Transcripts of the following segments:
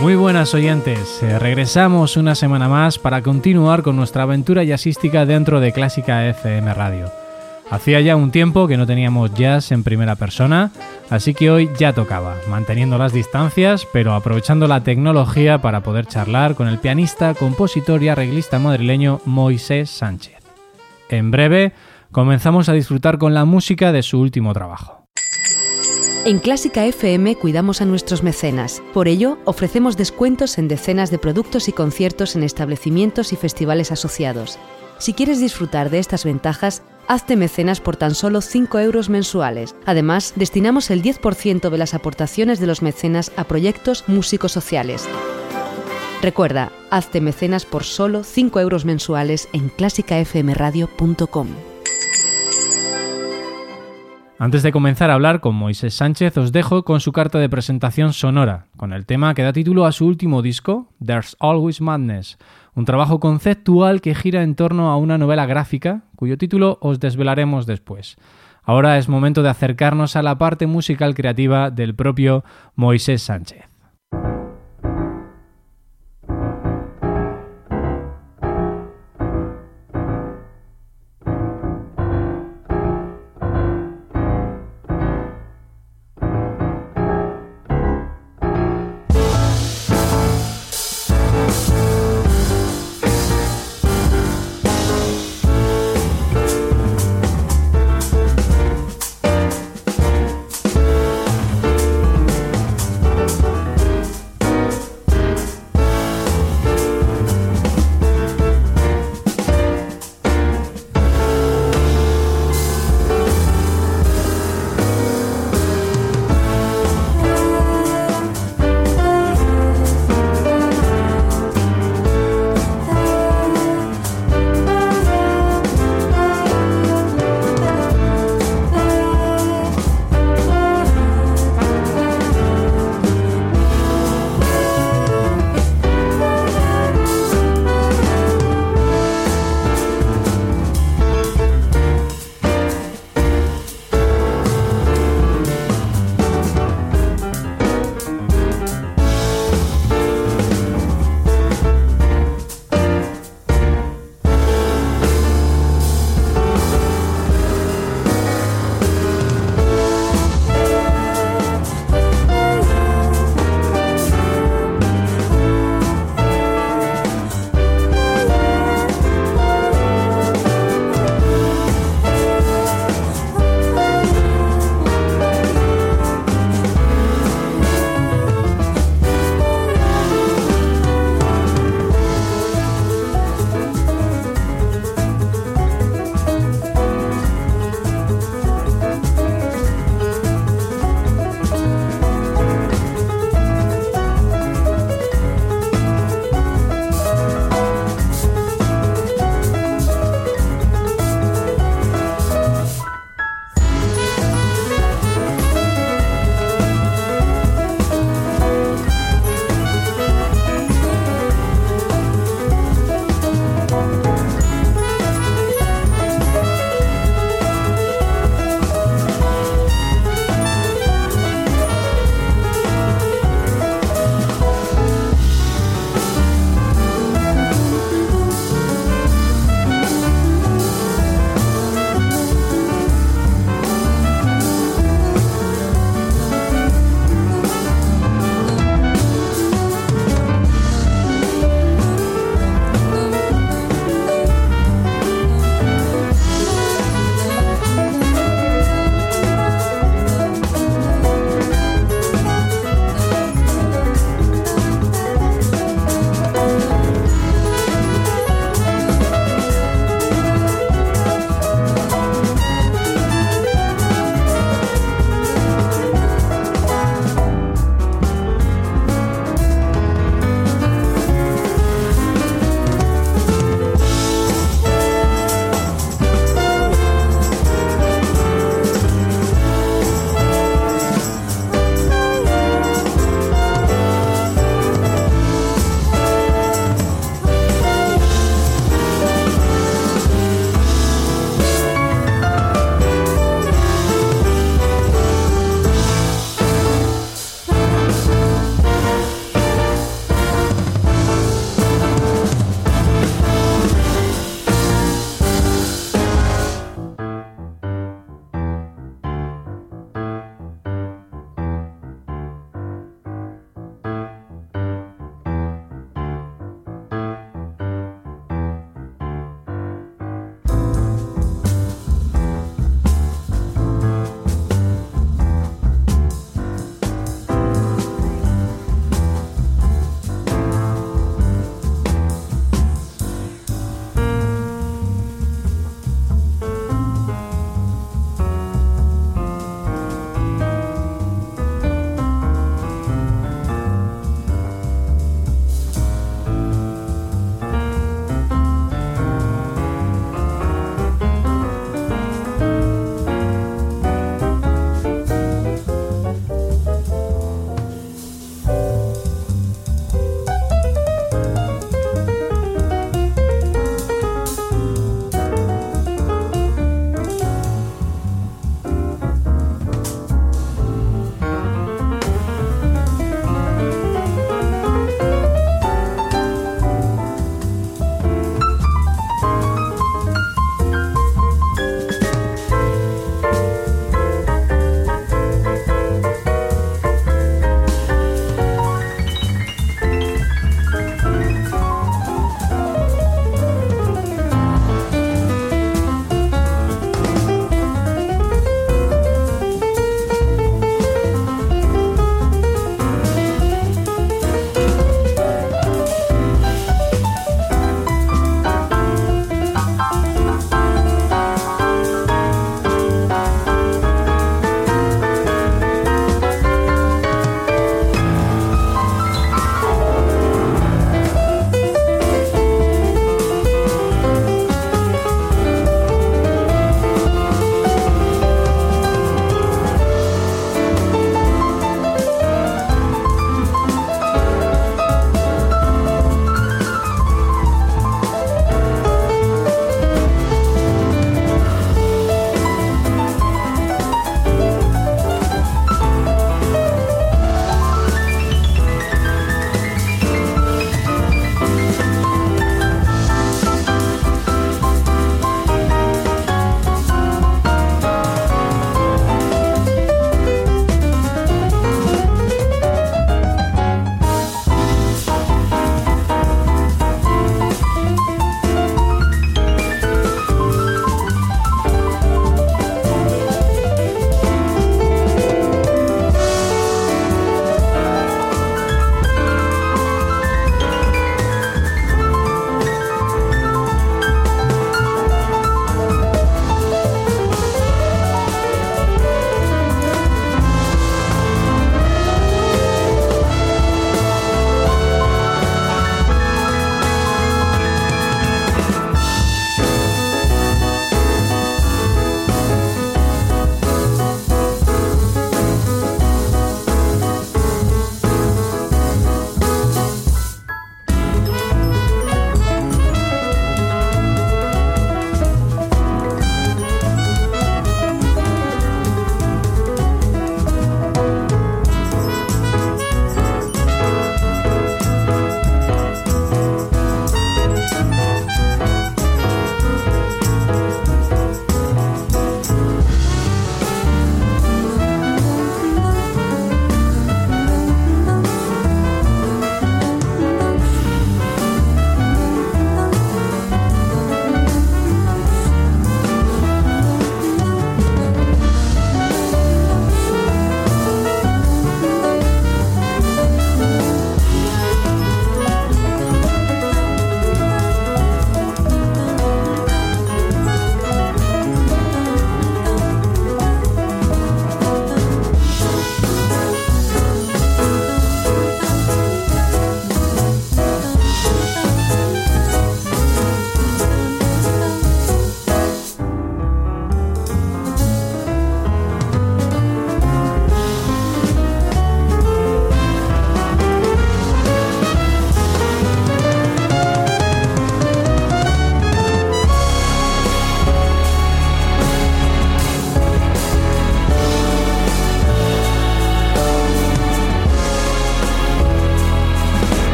Muy buenas oyentes, eh, regresamos una semana más para continuar con nuestra aventura jazzística dentro de Clásica FM Radio. Hacía ya un tiempo que no teníamos jazz en primera persona, así que hoy ya tocaba, manteniendo las distancias, pero aprovechando la tecnología para poder charlar con el pianista, compositor y arreglista madrileño Moisés Sánchez. En breve, comenzamos a disfrutar con la música de su último trabajo. En Clásica FM cuidamos a nuestros mecenas. Por ello, ofrecemos descuentos en decenas de productos y conciertos en establecimientos y festivales asociados. Si quieres disfrutar de estas ventajas, hazte mecenas por tan solo 5 euros mensuales. Además, destinamos el 10% de las aportaciones de los mecenas a proyectos músicos sociales. Recuerda, hazte mecenas por solo 5 euros mensuales en clásicafmradio.com. Antes de comenzar a hablar con Moisés Sánchez, os dejo con su carta de presentación sonora, con el tema que da título a su último disco, There's Always Madness, un trabajo conceptual que gira en torno a una novela gráfica, cuyo título os desvelaremos después. Ahora es momento de acercarnos a la parte musical creativa del propio Moisés Sánchez.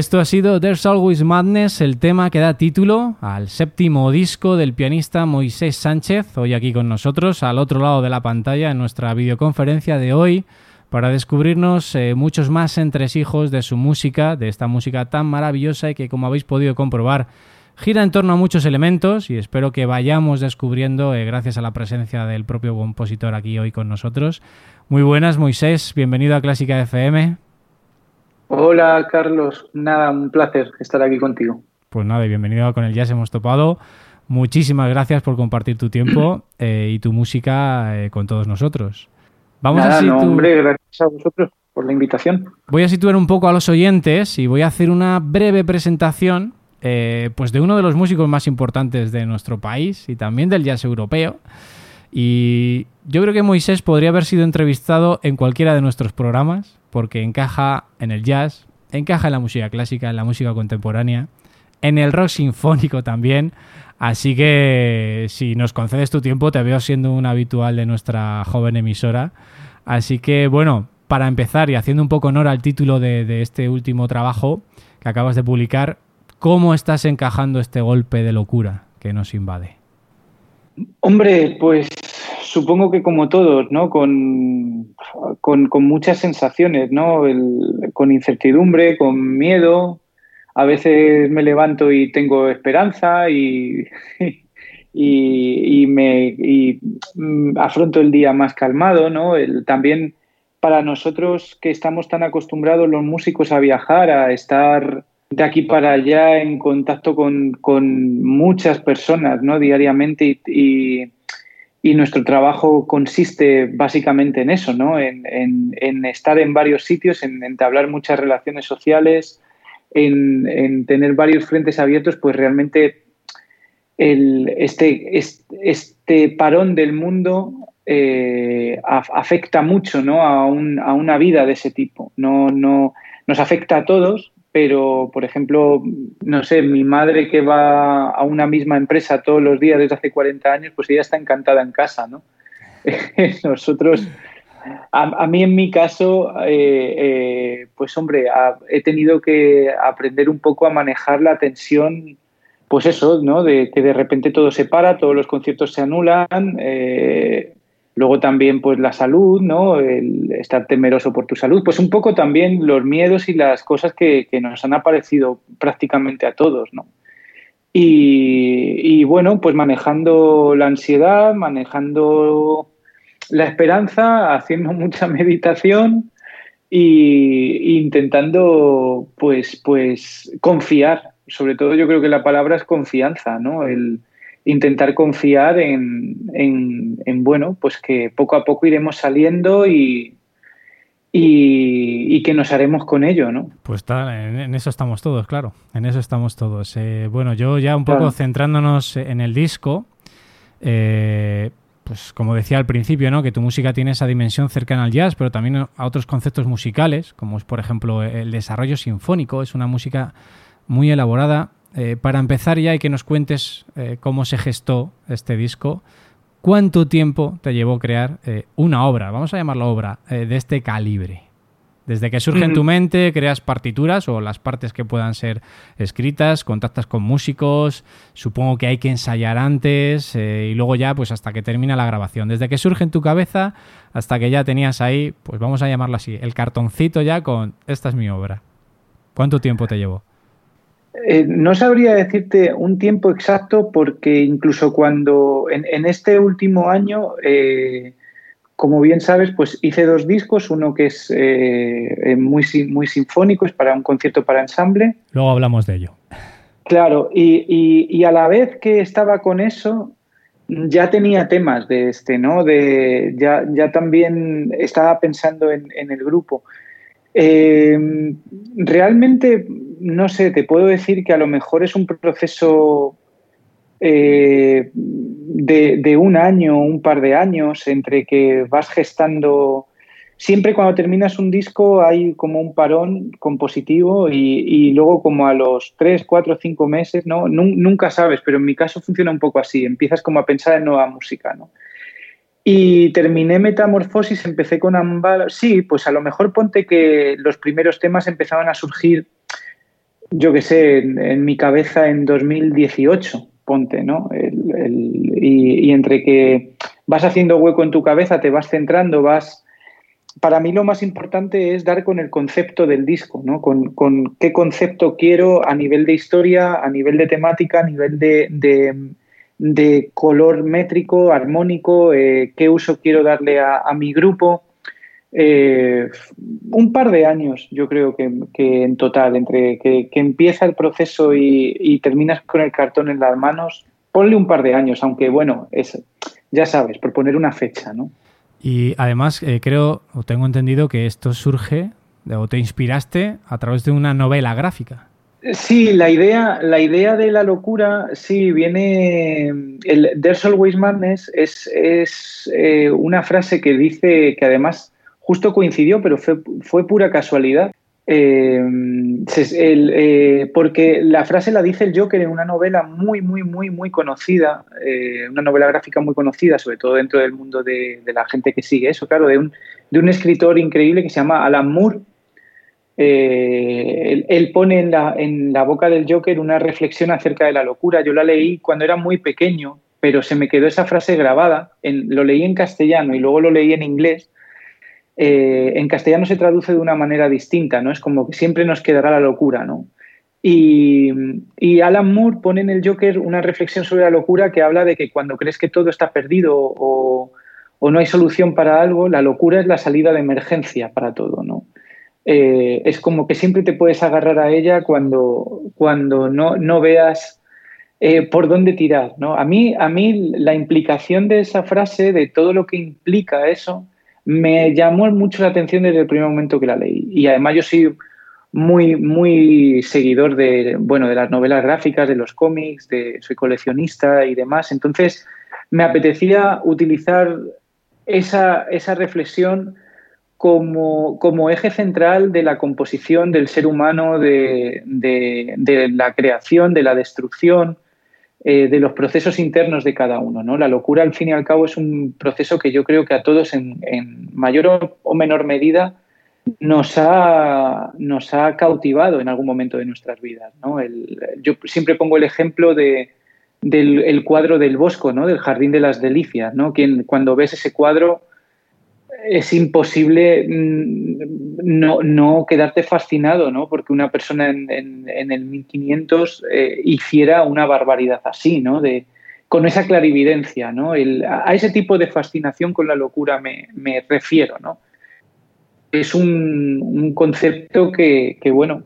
Esto ha sido There's Always Madness, el tema que da título al séptimo disco del pianista Moisés Sánchez, hoy aquí con nosotros, al otro lado de la pantalla, en nuestra videoconferencia de hoy, para descubrirnos eh, muchos más entresijos de su música, de esta música tan maravillosa y que, como habéis podido comprobar, gira en torno a muchos elementos y espero que vayamos descubriendo, eh, gracias a la presencia del propio compositor aquí hoy con nosotros. Muy buenas, Moisés, bienvenido a Clásica FM. Hola Carlos, nada, un placer estar aquí contigo. Pues nada, y bienvenido a Con el Jazz hemos topado. Muchísimas gracias por compartir tu tiempo eh, y tu música eh, con todos nosotros. Vamos a situar... hombre, gracias a vosotros por la invitación. Voy a situar un poco a los oyentes y voy a hacer una breve presentación eh, pues de uno de los músicos más importantes de nuestro país y también del jazz europeo. Y yo creo que Moisés podría haber sido entrevistado en cualquiera de nuestros programas, porque encaja en el jazz, encaja en la música clásica, en la música contemporánea, en el rock sinfónico también. Así que si nos concedes tu tiempo, te veo siendo un habitual de nuestra joven emisora. Así que bueno, para empezar y haciendo un poco honor al título de, de este último trabajo que acabas de publicar, ¿cómo estás encajando este golpe de locura que nos invade? Hombre, pues supongo que como todos, ¿no? Con, con, muchas sensaciones, ¿no? con incertidumbre, con miedo. A veces me levanto y tengo esperanza y, y, me mm, afronto el día más calmado, ¿no? también para nosotros que estamos tan acostumbrados los músicos a viajar, a estar de aquí para allá en contacto con, muchas personas ¿no? diariamente y, nuestro trabajo consiste básicamente en eso, ¿no? en, estar en varios sitios, en entablar muchas relaciones sociales, en, tener varios frentes abiertos, pues realmente el, este, este, parón del mundo eh, afecta mucho ¿no? a, a, una vida de ese tipo. No, no, nos afecta a todos, pero, por ejemplo, no sé, mi madre que va a una misma empresa todos los días desde hace 40 años, pues ella está encantada en casa, ¿no? Nosotros, a, mí en mi caso, eh, eh, pues hombre, he tenido que aprender un poco a manejar la tensión, pues eso, ¿no? De que de repente todo se para, todos los conciertos se anulan, eh, Luego también pues la salud, ¿no? El estar temeroso por tu salud, pues un poco también los miedos y las cosas que, nos han aparecido prácticamente a todos, ¿no? Y, bueno, pues manejando la ansiedad, manejando la esperanza, haciendo mucha meditación e intentando pues, pues confiar. Sobre todo yo creo que la palabra es confianza, ¿no? El, intentar confiar en, en, bueno, pues que poco a poco iremos saliendo y, y, que nos haremos con ello, ¿no? Pues está, en, eso estamos todos, claro, en eso estamos todos. Eh, bueno, yo ya un poco centrándonos en el disco, eh, pues como decía al principio, ¿no? Que tu música tiene esa dimensión cercana al jazz, pero también a otros conceptos musicales, como es por ejemplo el desarrollo sinfónico, es una música muy elaborada eh, para empezar ya y que nos cuentes eh, cómo se gestó este disco, ¿cuánto tiempo te llevó crear eh, una obra, vamos a llamarla obra, de este calibre? Desde que surge en tu mente, creas partituras o las partes que puedan ser escritas, contactas con músicos, supongo que hay que ensayar antes y luego ya pues hasta que termina la grabación. Desde que surge en tu cabeza hasta que ya tenías ahí, pues vamos a llamarlo así, el cartoncito ya con esta es mi obra. ¿Cuánto tiempo te llevó? Eh, no sabría decirte un tiempo exacto porque incluso cuando en, este último año, eh, como bien sabes, pues hice dos discos, uno que es eh, muy, muy sinfónico, es para un concierto para ensamble. Luego hablamos de ello. Claro, y, a la vez que estaba con eso, ya tenía temas de este, ¿no? De, ya, ya también estaba pensando en, en el grupo. Realmente no sé, te puedo decir que a lo mejor es un proceso eh, de, un año, un par de años, entre que vas gestando. Siempre cuando terminas un disco hay como un parón compositivo y, luego como a los tres, cuatro, cinco meses, ¿no? Nunca sabes, pero en mi caso funciona un poco así. Empiezas como a pensar en nueva música, ¿no? Y terminé Metamorfosis, empecé con Ambal. Sí, pues a lo mejor ponte que los primeros temas empezaban a surgir yo qué sé, en, mi cabeza en 2018, ponte, ¿no? y, entre que vas haciendo hueco en tu cabeza, te vas centrando, vas... Para mí lo más importante es dar con el concepto del disco, ¿no? Con, qué concepto quiero a nivel de historia, a nivel de temática, a nivel de, color métrico, armónico, eh, qué uso quiero darle a mi grupo. Eh, un par de años, yo creo que, en total, entre que, empieza el proceso y, terminas con el cartón en las manos, ponle un par de años, aunque bueno, es, ya sabes, por poner una fecha, ¿no? Y además eh, creo, o tengo entendido que esto surge, o te inspiraste a través de una novela gráfica. Sí, la idea, la idea de la locura, sí, viene. El There's Always Madness es, es eh, una frase que dice que además justo coincidió, pero fue, pura casualidad. Eh, eh, porque la frase la dice el Joker en una novela muy, muy, muy, muy conocida, eh, una novela gráfica muy conocida, sobre todo dentro del mundo de, la gente que sigue eso, claro, de un, de un, escritor increíble que se llama Alan Moore. Él, pone en la, en boca del Joker una reflexión acerca de la locura. Yo la leí cuando era muy pequeño, pero se me quedó esa frase grabada. lo leí en castellano y luego lo leí en inglés eh, en castellano se traduce de una manera distinta, ¿no? Es como que siempre nos quedará la locura, ¿no? Y, Alan Moore pone en el Joker una reflexión sobre la locura que habla de que cuando crees que todo está perdido o, no hay solución para algo, la locura es la salida de emergencia para todo, ¿no? Eh, es como que siempre te puedes agarrar a ella cuando, cuando no, veas eh, por dónde tirar, ¿no? A mí, a mí la implicación de esa frase, de todo lo que implica eso, me llamó mucho la atención desde el primer momento que la leí. Y además yo soy muy, muy seguidor de, bueno, de las novelas gráficas, de los cómics, de, soy coleccionista y demás. Entonces me apetecía utilizar esa, esa reflexión como, como, eje central de la composición del ser humano, de, de la creación, de la destrucción, eh, de los procesos internos de cada uno. ¿no? La locura, al fin y al cabo, es un proceso que yo creo que a todos, en, mayor o menor medida, nos ha, nos ha cautivado en algún momento de nuestras vidas. ¿no? yo siempre pongo el ejemplo de, del cuadro del Bosco, ¿no? del Jardín de las Delicias. ¿no? Quien, cuando ves ese cuadro es imposible mm, no, no, quedarte fascinado, ¿no? Porque una persona en, en, el 1500 eh, hiciera una barbaridad así, ¿no? De, con esa clarividencia, ¿no? a ese tipo de fascinación con la locura me, me refiero, ¿no? Es un, un concepto que, que bueno,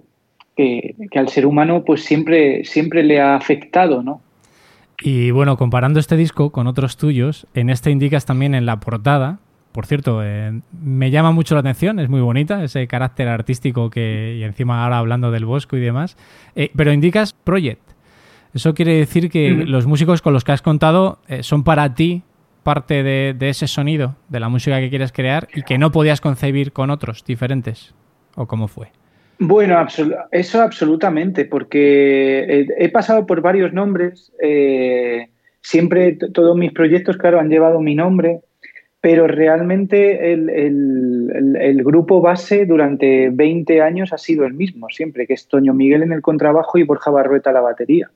que, que, al ser humano pues siempre, siempre le ha afectado, ¿no? Y bueno, comparando este disco con otros tuyos, en este indicas también en la portada por cierto, eh, me llama mucho la atención, es muy bonita, ese carácter artístico que, y encima ahora hablando del bosco y demás, eh, pero indicas Project. Eso quiere decir que los músicos con los que has contado eh, son para ti parte de, ese sonido, de la música que quieres crear y que no podías concebir con otros diferentes, ¿o cómo fue? Bueno, eso absolutamente, porque he pasado por varios nombres. siempre todos mis proyectos, claro, han llevado mi nombre pero realmente el, grupo base durante 20 años ha sido el mismo, siempre, que es Toño Miguel en el contrabajo y Borja Barrueta la batería.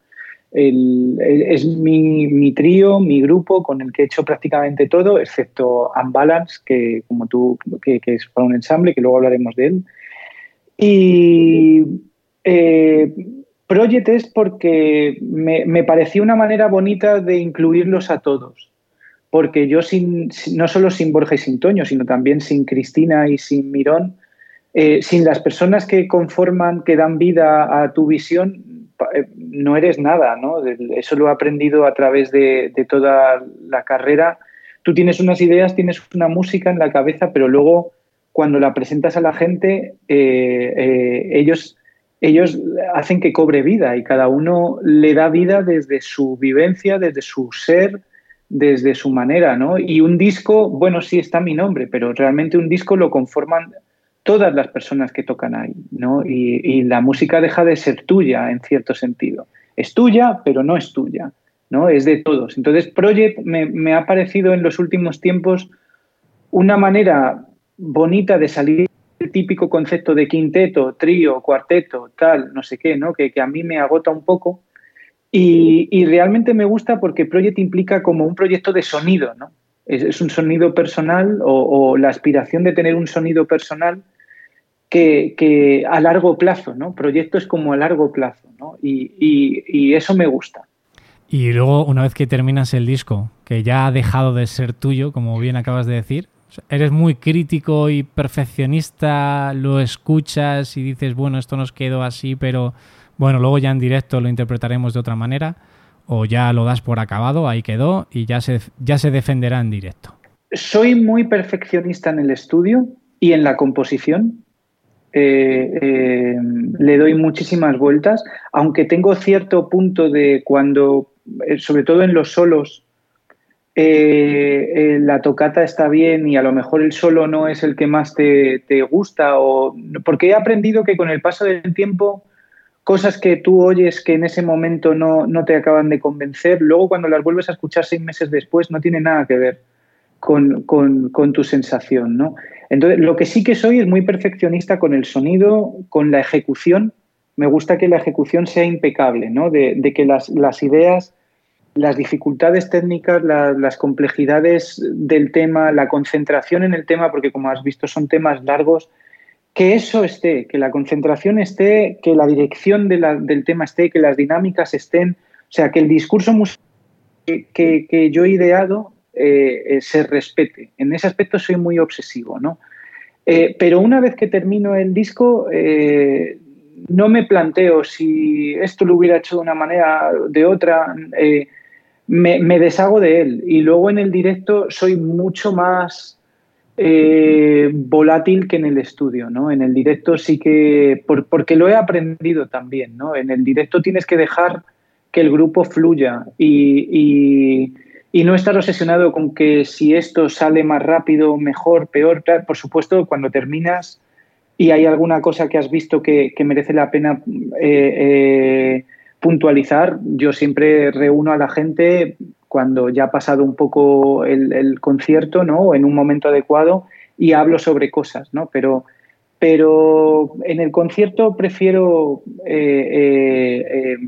es mi, trío, mi grupo con el que he hecho prácticamente todo, excepto Unbalance, que como tú, que, es para un ensamble, que luego hablaremos de él. Y eh, Project es porque me, me pareció una manera bonita de incluirlos a todos porque yo sin, no solo sin Borja y sin Toño, sino también sin Cristina y sin Mirón, eh, sin las personas que conforman, que dan vida a tu visión, eh, no eres nada, ¿no? Eso lo he aprendido a través de, toda la carrera. Tú tienes unas ideas, tienes una música en la cabeza, pero luego cuando la presentas a la gente, eh, ellos, ellos hacen que cobre vida y cada uno le da vida desde su vivencia, desde su ser, desde su manera, ¿no? Y un disco, bueno, sí está mi nombre, pero realmente un disco lo conforman todas las personas que tocan ahí, ¿no? Y, la música deja de ser tuya en cierto sentido. Es tuya, pero no es tuya, ¿no? Es de todos. Entonces, Project me, ha parecido en los últimos tiempos una manera bonita de salir típico concepto de quinteto, trío, cuarteto, tal, no sé qué, ¿no? Que, a mí me agota un poco. Y, realmente me gusta porque Project implica como un proyecto de sonido, ¿no? Es, un sonido personal o, la aspiración de tener un sonido personal que, a largo plazo, ¿no? Proyecto es como a largo plazo, ¿no? y eso me gusta. Y luego, una vez que terminas el disco, que ya ha dejado de ser tuyo, como bien acabas de decir, eres muy crítico y perfeccionista, lo escuchas y dices, bueno, esto nos quedó así, pero bueno, luego ya en directo lo interpretaremos de otra manera, o ya lo das por acabado, ahí quedó y ya se, ya se defenderá en directo. Soy muy perfeccionista en el estudio y en la composición. Eh, eh, le doy muchísimas vueltas, aunque tengo cierto punto de cuando, eh, sobre todo en los solos, la tocata está bien y a lo mejor el solo no es el que más te, gusta, o, porque he aprendido que con el paso del tiempo cosas que tú oyes que en ese momento no, te acaban de convencer, luego cuando las vuelves a escuchar seis meses después no tiene nada que ver con, tu sensación. ¿no? Entonces, lo que sí que soy es muy perfeccionista con el sonido, con la ejecución. Me gusta que la ejecución sea impecable, ¿no? de, que las, las ideas las dificultades técnicas, las complejidades del tema, la concentración en el tema, porque como has visto son temas largos, que eso esté, que la concentración esté, que la dirección del tema esté, que las dinámicas estén, o sea, que el discurso que, que, yo he ideado eh, eh, se respete. En ese aspecto soy muy obsesivo, ¿no? Eh, pero una vez que termino el disco, no me planteo si esto lo hubiera hecho de una manera o de otra me, deshago de él. Y luego en el directo soy mucho más eh, volátil que en el estudio, ¿no? En el directo sí que, porque lo he aprendido también, ¿no? En el directo tienes que dejar que el grupo fluya y, no estar obsesionado con que si esto sale más rápido, mejor, peor, por supuesto, cuando terminas y hay alguna cosa que has visto que, merece la pena eh, eh, puntualizar, yo siempre reúno a la gente cuando ya ha pasado un poco el, concierto, ¿no? En un momento adecuado y hablo sobre cosas, ¿no? Pero, pero en el concierto prefiero eh, eh,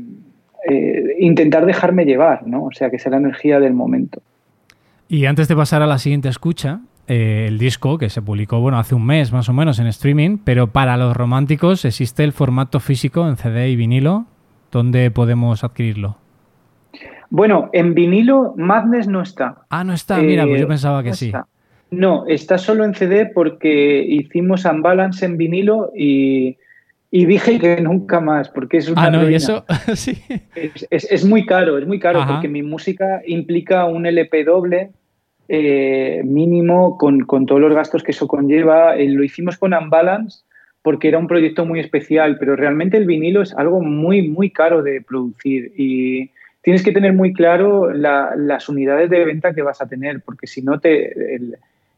eh, intentar dejarme llevar, ¿no? O sea, que sea la energía del momento. Y antes de pasar a la siguiente escucha, el disco que se publicó, bueno, hace un mes más o menos en streaming, pero para los románticos existe el formato físico en CD y vinilo. ¿Dónde podemos adquirirlo? Bueno, en vinilo Madness no está. Ah, no está, mira, pues yo eh, pensaba que sí. No, está solo en CD porque hicimos Unbalance en vinilo y, dije que nunca más, porque es una. Ah, no, y eso, sí. Es, muy caro, es muy caro, porque mi música implica un LP doble eh, mínimo con, todos los gastos que eso conlleva. Eh, lo hicimos con Unbalance porque era un proyecto muy especial, pero realmente el vinilo es algo muy, muy caro de producir y tienes que tener muy claro las unidades de venta que vas a tener, porque si no te,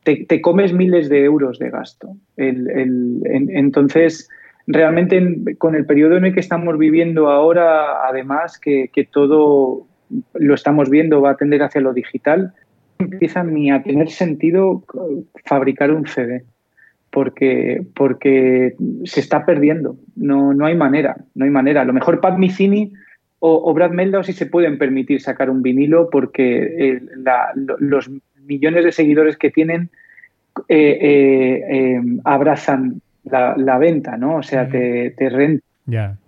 te, comes miles de euros de gasto. entonces, realmente con el periodo en el que estamos viviendo ahora, además que, que todo lo estamos viendo va a tender hacia lo digital, empieza ni a tener sentido fabricar un CD porque, porque se está perdiendo. No, no hay manera, no hay manera. A lo mejor Pat Micini o, Brad Meldau sí se pueden permitir sacar un vinilo porque eh, los millones de seguidores que tienen eh, eh, abrazan la, venta, ¿no? O sea, te, te renta.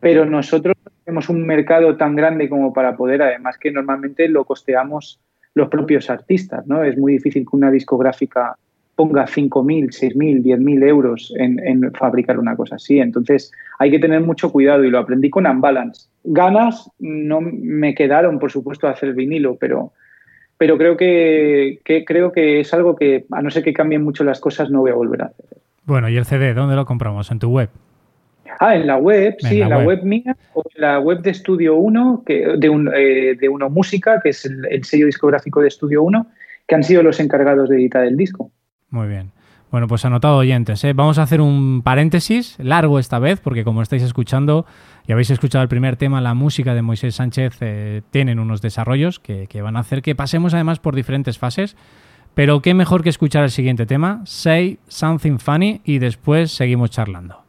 Pero nosotros tenemos un mercado tan grande como para poder, además que normalmente lo costeamos los propios artistas, ¿no? Es muy difícil que una discográfica ponga 5.000, 6.000, 10.000 euros en, en, fabricar una cosa así. Entonces hay que tener mucho cuidado y lo aprendí con Unbalance. Ganas no me quedaron, por supuesto, a hacer vinilo, pero, pero creo, que, creo que es algo que, a no ser que cambien mucho las cosas, no voy a volver a hacer. Bueno, ¿y el CD dónde lo compramos? ¿En tu web? Ah, en la web, sí, en la web. mía o en la web de Estudio 1, que, de, un, eh, de Uno Música, que es el, el sello discográfico de Estudio 1, que han sido los encargados de editar el disco. Muy bien. Bueno, pues anotado oyentes, ¿eh? vamos a hacer un paréntesis largo esta vez, porque como estáis escuchando y habéis escuchado el primer tema, la música de Moisés Sánchez eh, tienen unos desarrollos que, van a hacer que pasemos además por diferentes fases, Pero qué mejor que escuchar el siguiente tema, Say Something Funny, y después seguimos charlando.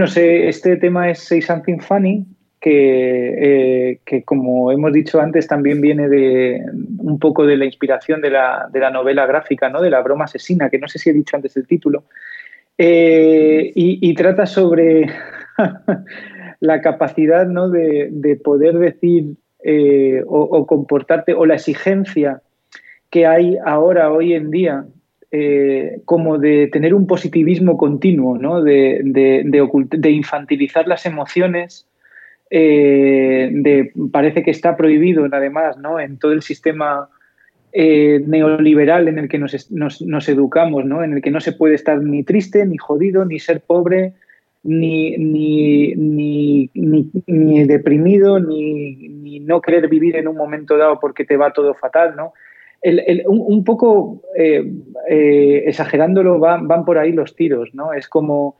Bueno, este tema es Say Something Funny, que, eh, que, como hemos dicho antes también viene de un poco de la inspiración de la, novela gráfica, ¿no? de la broma asesina, que no sé si he dicho antes el título, eh, y, trata sobre la capacidad ¿no? de, de poder decir eh, o, comportarte o la exigencia que hay ahora, hoy en día, como de tener un positivismo continuo, ¿no? de, infantilizar las emociones, eh, de, parece que está prohibido además ¿no? en todo el sistema eh, neoliberal en el que nos, nos, educamos, ¿no? en el que no se puede estar ni triste, ni jodido, ni ser pobre, ni, ni, ni, ni, deprimido, ni, no querer vivir en un momento dado porque te va todo fatal. ¿no? Un, poco eh, exagerándolo van, van por ahí los tiros, ¿no? Es como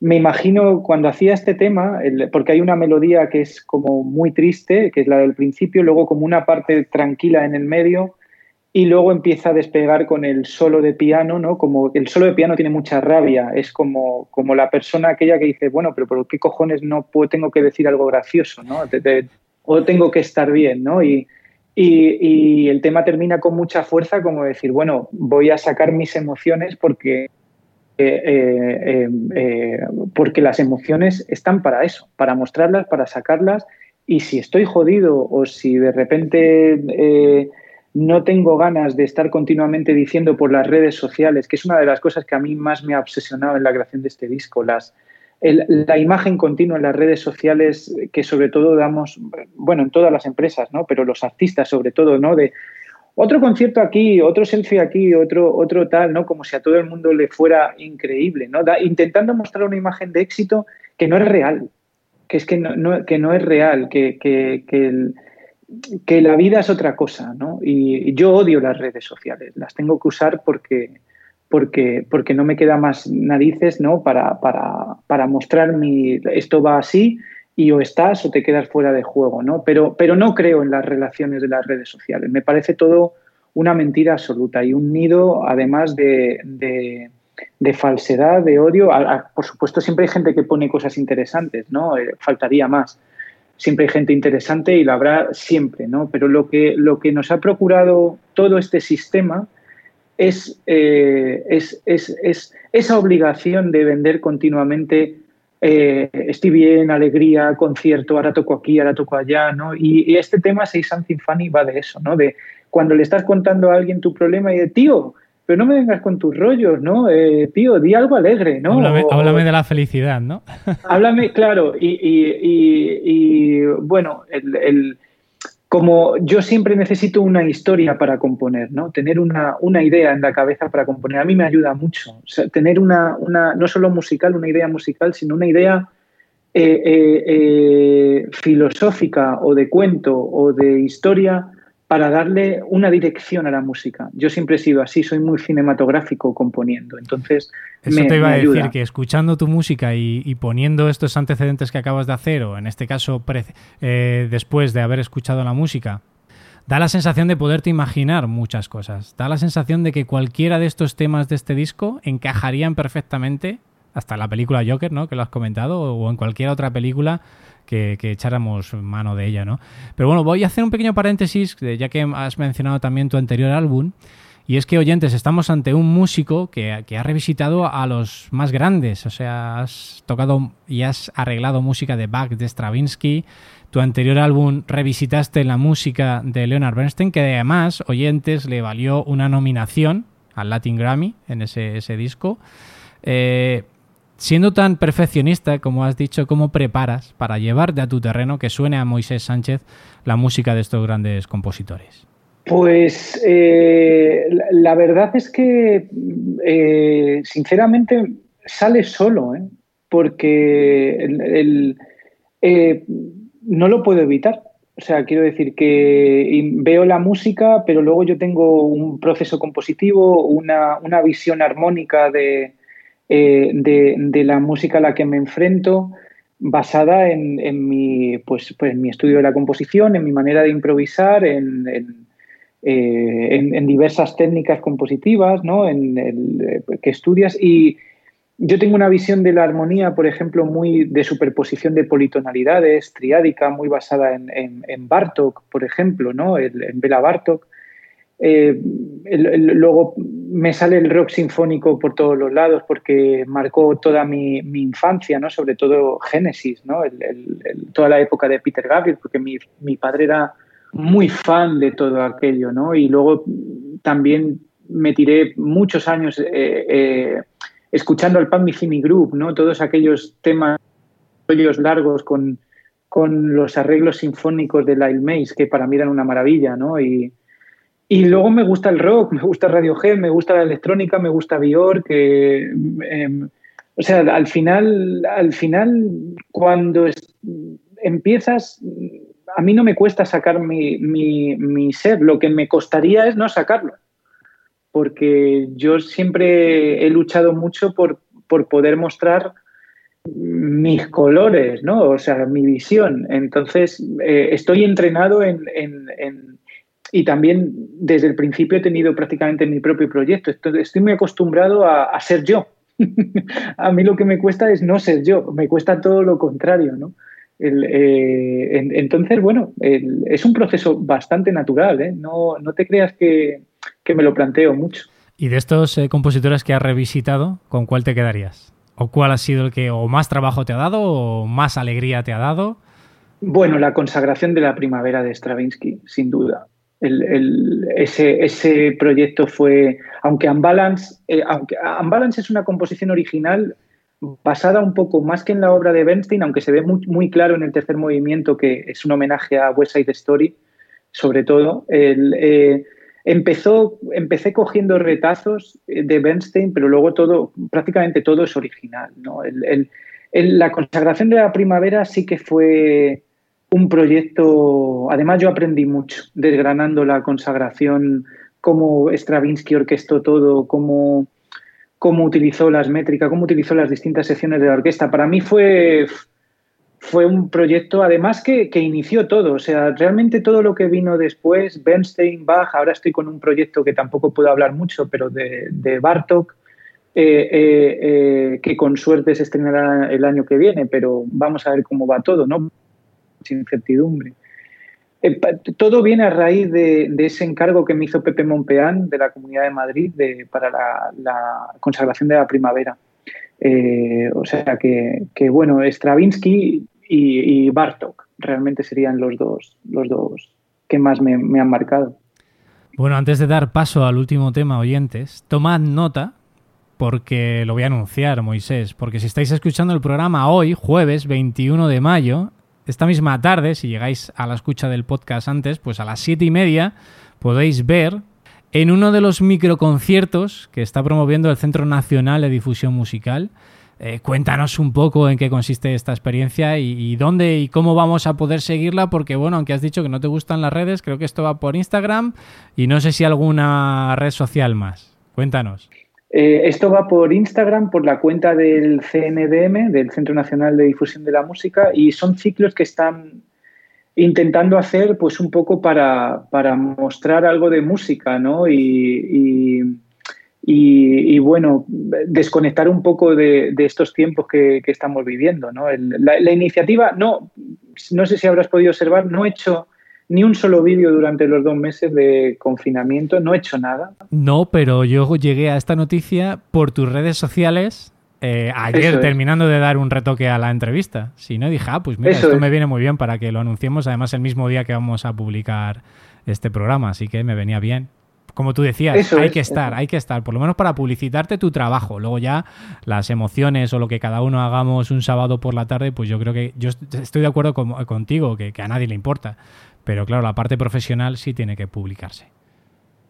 me imagino cuando hacía este tema, porque hay una melodía que es como muy triste, que es la del principio, luego como una parte tranquila en el medio y luego empieza a despegar con el solo de piano, ¿no? Como el solo de piano tiene mucha rabia, es como, como la persona aquella que dice, bueno, pero ¿por qué cojones no tengo que decir algo gracioso, ¿no? o tengo que estar bien, ¿no? Y el tema termina con mucha fuerza como decir, bueno, voy a sacar mis emociones porque eh, eh, eh, porque las emociones están para eso, para mostrarlas, para sacarlas. Y si estoy jodido o si de repente no tengo ganas de estar continuamente diciendo por las redes sociales, que es una de las cosas que a mí más me ha obsesionado en la creación de este disco, las, la imagen continua en las redes sociales que sobre todo damos, bueno, en todas las empresas, ¿no? Pero los artistas sobre todo, ¿no? De otro concierto aquí, otro selfie aquí, otro, otro tal, ¿no? Como si a todo el mundo le fuera increíble, ¿no? intentando mostrar una imagen de éxito que no es real, que es que no, que no es real, que, que, que, la vida es otra cosa, ¿no? Y, yo odio las redes sociales, las tengo que usar porque, porque, porque no me queda más narices, ¿no? Para, para, para mostrar mi, esto va así y o estás o te quedas fuera de juego, ¿no? Pero, pero no creo en las relaciones de las redes sociales. Me parece todo una mentira absoluta y un nido, además de, de, falsedad, de odio. por supuesto, siempre hay gente que pone cosas interesantes, ¿no? Eh, faltaría más. Siempre hay gente interesante y la habrá siempre, ¿no? Pero lo que, lo que nos ha procurado todo este sistema es, eh, es, es, es esa obligación de vender continuamente eh, estoy bien, alegría, concierto, ahora toco aquí, ahora toco allá, ¿no? Y, este tema, Say Something Funny, va de eso, ¿no? De cuando le estás contando a alguien tu problema y de, tío, pero no me vengas con tus rollos, ¿no? Eh, tío, di algo alegre, ¿no? Háblame, de la felicidad, ¿no? háblame, claro, y, y bueno, el, como yo siempre necesito una historia para componer, ¿no? Tener una, idea en la cabeza para componer. A mí me ayuda mucho. tener una, una, no solo musical, una idea musical, sino una idea eh, eh, eh, filosófica o de cuento o de historia para darle una dirección a la música. Yo siempre he sido así, soy muy cinematográfico componiendo, entonces... Eso te iba a decir, que escuchando tu música y, poniendo estos antecedentes que acabas de hacer, o en este caso eh, después de haber escuchado la música, da la sensación de poderte imaginar muchas cosas. Da la sensación de que cualquiera de estos temas de este disco encajarían perfectamente, hasta en la película Joker, ¿no? que lo has comentado, o en cualquier otra película que, echáramos mano de ella, ¿no? Pero bueno, voy a hacer un pequeño paréntesis, ya que has mencionado también tu anterior álbum. Y es que, oyentes, estamos ante un músico que, que, ha revisitado a los más grandes. O sea, has tocado y has arreglado música de Bach, de Stravinsky. Tu anterior álbum revisitaste la música de Leonard Bernstein, que además, oyentes, le valió una nominación al Latin Grammy en ese, ese disco. Eh, Siendo tan perfeccionista, como has dicho, ¿cómo preparas para llevarte a tu terreno que suene a Moisés Sánchez la música de estos grandes compositores? Pues eh, la verdad es que, eh, sinceramente, sale solo, ¿eh? porque no lo puedo evitar. O sea, quiero decir que veo la música, pero luego yo tengo un proceso compositivo, una visión armónica de, eh, de, la música a la que me enfrento basada en, mi, pues, pues, mi estudio de la composición, en mi manera de improvisar, en, en, eh, diversas técnicas compositivas ¿no? en el, que estudias y, yo tengo una visión de la armonía, por ejemplo, muy de superposición de politonalidades, triádica, muy basada en, Bartok, por ejemplo, ¿no? en Bela Bartok. Eh, luego me sale el rock sinfónico por todos los lados porque marcó toda mi, infancia, ¿no? sobre todo Génesis, ¿no? toda la época de Peter Gabriel, porque mi, mi, padre era muy fan de todo aquello. ¿no? Y luego también me tiré muchos años eh, eh, escuchando al Pan Mithini Group, ¿no? todos aquellos temas largos con, con los arreglos sinfónicos de Lyle Mays, que para mí eran una maravilla, ¿no? Y, y luego me gusta el rock, me gusta Radiohead, me gusta la electrónica, me gusta Björk. que em, o sea, al final, al final cuando empiezas, a mí no me cuesta sacar mi, mi, ser, lo que me costaría es no sacarlo. Porque yo siempre he luchado mucho por, por poder mostrar mis colores, ¿no? O sea, mi visión. Entonces, eh, estoy entrenado en y también desde el principio he tenido prácticamente mi propio proyecto. Estoy, muy acostumbrado a, ser yo. a mí lo que me cuesta es no ser yo, me cuesta todo lo contrario, ¿no? Eh, entonces, bueno, es un proceso bastante natural, ¿eh? no, no, te creas que, me lo planteo mucho. ¿Y de estos eh, compositores que has revisitado, con cuál te quedarías? ¿O cuál ha sido el que o más trabajo te ha dado o más alegría te ha dado? Bueno, la consagración de la primavera de Stravinsky, sin duda ese, ese, proyecto fue, aunque Unbalance, eh, aunque Unbalance es una composición original basada un poco más que en la obra de Bernstein, aunque se ve muy, muy claro en el tercer movimiento que es un homenaje a West Side Story, sobre todo. Eh, empezó, empecé cogiendo retazos de Bernstein, pero luego todo, prácticamente todo es original. ¿no? la consagración de la primavera sí que fue un proyecto, además yo aprendí mucho desgranando la consagración, cómo Stravinsky orquestó todo, cómo, cómo utilizó las métricas, cómo utilizó las distintas secciones de la orquesta. Para mí fue, fue un proyecto, además, que, inició todo. O sea, realmente todo lo que vino después, Bernstein, Bach, ahora estoy con un proyecto que tampoco puedo hablar mucho, pero de, de Bartok, eh, eh, eh, que con suerte se estrenará el año que viene, pero vamos a ver cómo va todo, ¿no? Incertidumbre. Eh, todo viene a raíz de, ese encargo que me hizo Pepe Monpeán de la Comunidad de Madrid para la, conservación de la primavera. Eh, o sea que, bueno, Stravinsky y, Bartok realmente serían los dos, los dos que más me, me han marcado. Bueno, antes de dar paso al último tema, oyentes, tomad nota porque lo voy a anunciar, Moisés, porque si estáis escuchando el programa hoy, jueves 21 de mayo, esta misma tarde, si llegáis a la escucha del podcast antes, pues a las siete y media podéis ver en uno de los microconciertos que está promoviendo el Centro Nacional de Difusión Musical. Eh, cuéntanos un poco en qué consiste esta experiencia y, dónde y cómo vamos a poder seguirla, porque bueno, aunque has dicho que no te gustan las redes, creo que esto va por Instagram y no sé si alguna red social más. Cuéntanos. Eh, esto va por Instagram, por la cuenta del CNDM, del Centro Nacional de Difusión de la Música, y son ciclos que están intentando hacer pues un poco para, mostrar algo de música, ¿no? Y, bueno, desconectar un poco de, estos tiempos que, estamos viviendo, ¿no? la, la, iniciativa, no, no sé si habrás podido observar, no he hecho ni un solo vídeo durante los dos meses de confinamiento, no he hecho nada. No, pero yo llegué a esta noticia por tus redes sociales eh, ayer terminando de dar un retoque a la entrevista. Si no, dije, ah, pues mira, esto me viene muy bien para que lo anunciemos además el mismo día que vamos a publicar este programa, así que me venía bien. Como tú decías, hay que estar, hay que estar, por lo menos para publicitarte tu trabajo. Luego ya las emociones o lo que cada uno hagamos un sábado por la tarde, pues yo creo que yo estoy de acuerdo contigo, que, que a nadie le importa. Pero claro, la parte profesional sí tiene que publicarse.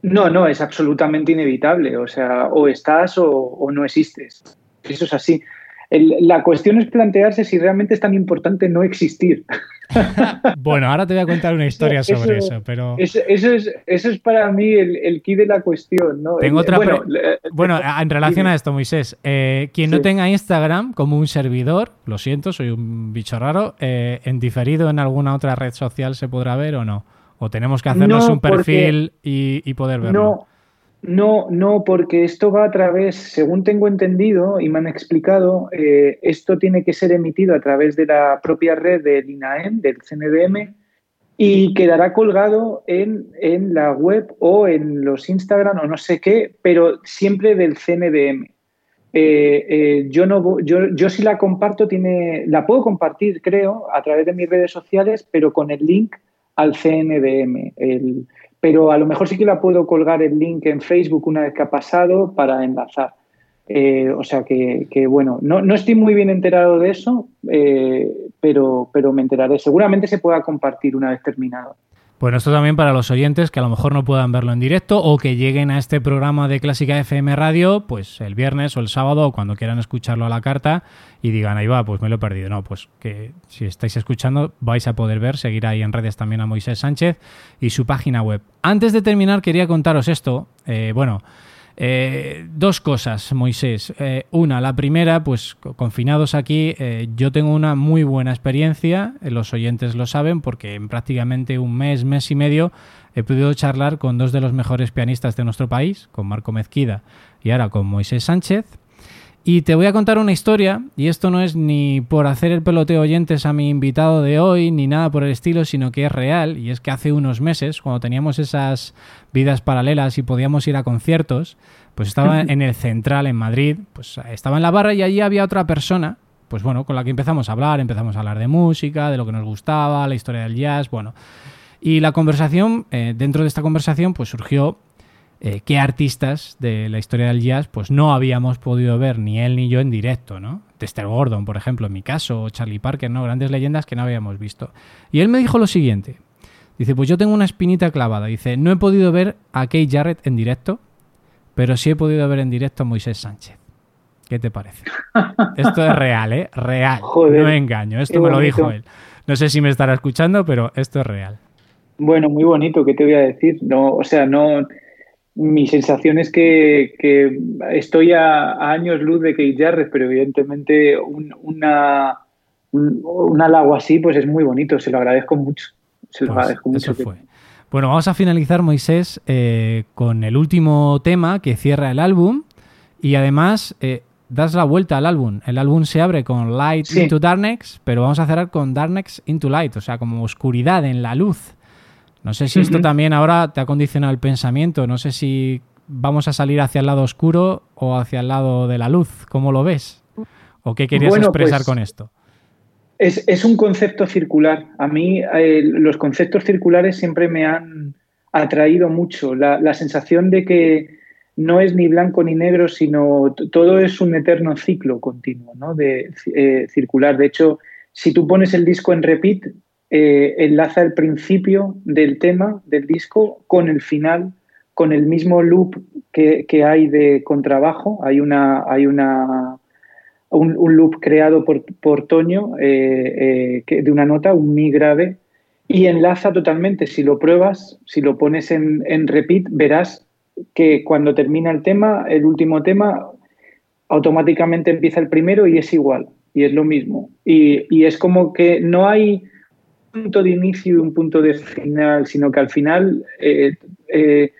No, no, es absolutamente inevitable. O sea, o estás o, no existes. Eso es así. la cuestión es plantearse si realmente es tan importante no existir. bueno, ahora te voy a contar una historia sobre eso, pero... Eso, es, eso es para mí el, el key de la cuestión, ¿no? Tengo otra... Bueno, en relación a esto, Moisés, eh, quien no tenga Instagram como un servidor, lo siento, soy un bicho raro, eh, ¿en diferido en alguna otra red social se podrá ver o no? ¿O tenemos que hacernos un perfil y, poder verlo? No. No, no, porque esto va a través, según tengo entendido y me han explicado, eh, esto tiene que ser emitido a través de la propia red del INAEM, del CNDM, y quedará colgado en, la web o en los Instagram o no sé qué, pero siempre del CNDM. Eh, eh, yo no yo, yo si la comparto tiene la puedo compartir creo a través de mis redes sociales pero con el link al CNDM pero a lo mejor sí que la puedo colgar el link en Facebook una vez que ha pasado para enlazar. Eh, o sea que, bueno, no, no, estoy muy bien enterado de eso, eh, pero, pero me enteraré. Seguramente se pueda compartir una vez terminado. Bueno, esto también para los oyentes que a lo mejor no puedan verlo en directo o que lleguen a este programa de Clásica FM Radio, pues el viernes o el sábado o cuando quieran escucharlo a la carta y digan, ahí va, pues me lo he perdido. No, pues que si estáis escuchando vais a poder ver, seguir ahí en redes también a Moisés Sánchez y su página web. Antes de terminar quería contaros esto, eh, bueno... Eh, dos cosas, Moisés. Eh, una, la primera, pues confinados aquí, eh, yo tengo una muy buena experiencia, los oyentes lo saben, porque en prácticamente un mes, mes y medio he podido charlar con dos de los mejores pianistas de nuestro país, con Marco Mezquida y ahora con Moisés Sánchez. Y te voy a contar una historia, y esto no es ni por hacer el peloteo oyentes a mi invitado de hoy, ni nada por el estilo, sino que es real, y es que hace unos meses, cuando teníamos esas vidas paralelas y podíamos ir a conciertos, pues estaba en el Central, en Madrid, pues estaba en la barra y allí había otra persona, pues bueno, con la que empezamos a hablar, empezamos a hablar de música, de lo que nos gustaba, la historia del jazz, bueno. Y la conversación, eh, dentro de esta conversación, pues surgió eh, qué artistas de la historia del jazz pues no habíamos podido ver ni él ni yo en directo, ¿no? Dexter Gordon, por ejemplo, en mi caso, o Charlie Parker, ¿no? Grandes leyendas que no habíamos visto. Y él me dijo lo siguiente. Dice, pues yo tengo una espinita clavada. Dice, no he podido ver a Kate Jarrett en directo, pero sí he podido ver en directo a Moisés Sánchez. ¿Qué te parece? Esto es real, ¿eh? Real. no engaño. Esto me lo dijo él. No sé si me estará escuchando, pero esto es real. Bueno, muy bonito, ¿qué te voy a decir? No, o sea, no, mi sensación es que, estoy a, años luz de Kate Jarrett, pero evidentemente un, una, un, halago así pues es muy bonito, se lo agradezco mucho. Se lo pues agradezco mucho. fue. Bueno, vamos a finalizar, Moisés, eh, con el último tema que cierra el álbum y además eh, das la vuelta al álbum. El álbum se abre con Light into Darkness, pero vamos a cerrar con Darkness into Light, o sea, como oscuridad en la luz. No sé si esto también ahora te ha condicionado el pensamiento, no sé si vamos a salir hacia el lado oscuro o hacia el lado de la luz, ¿cómo lo ves? ¿O qué querías expresar pues, con esto? Es, un concepto circular. A mí eh, los conceptos circulares siempre me han atraído mucho. La, sensación de que no es ni blanco ni negro, sino todo es un eterno ciclo continuo, ¿no? De eh, circular. De hecho, si tú pones el disco en repeat, eh, enlaza el principio del tema del disco con el final, con el mismo loop que, hay de contrabajo. Hay una, hay una un, loop creado por, por Toño eh, eh, de una nota, un mi grave, y enlaza totalmente. Si lo pruebas, si lo pones en, en repeat, verás que cuando termina el tema, el último tema, automáticamente empieza el primero y es igual, y es lo mismo. Y, y es como que no hay punto de inicio y un punto de final, sino que al final eh, eh,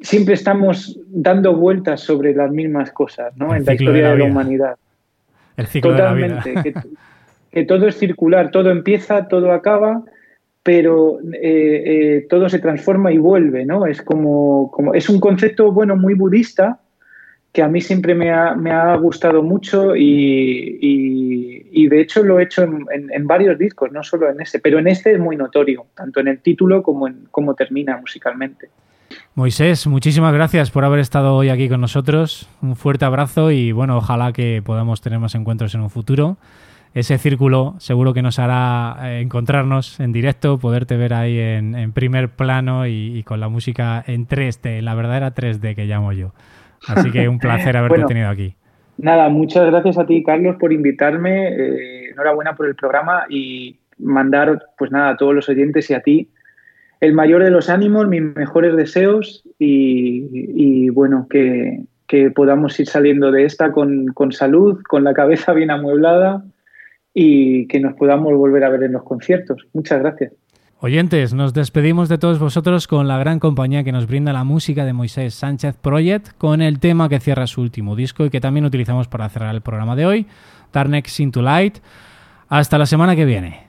siempre estamos dando vueltas sobre las mismas cosas ¿no? en la historia de la, humanidad. El ciclo Totalmente. De la vida. Que, todo es circular, todo empieza, todo acaba, pero eh, todo se transforma y vuelve, ¿no? Es como, como, es un concepto, bueno, muy budista, que a mí siempre me ha, me ha gustado mucho y, y, de hecho lo he hecho en, varios discos, no solo en este, pero en este es muy notorio, tanto en el título como en cómo termina musicalmente. Moisés, muchísimas gracias por haber estado hoy aquí con nosotros. Un fuerte abrazo y bueno, ojalá que podamos tener más encuentros en un futuro. Ese círculo seguro que nos hará eh, encontrarnos en directo, poderte ver ahí en, primer plano y, y, con la música en 3D, la verdadera 3D que llamo yo. Así que un placer haberte tenido aquí. Nada, muchas gracias a ti, Carlos, por invitarme. Eh, enhorabuena por el programa y mandar, pues nada, a todos los oyentes y a ti el mayor de los ánimos, mis mejores deseos y, bueno, que, podamos ir saliendo de esta con, con, salud, con la cabeza bien amueblada y que nos podamos volver a ver en los conciertos. Muchas gracias. Oyentes, nos despedimos de todos vosotros con la gran compañía que nos brinda la música de Moisés Sánchez Project, con el tema que cierra su último disco y que también utilizamos para cerrar el programa de hoy, Tarnex Into Light. Hasta la semana que viene.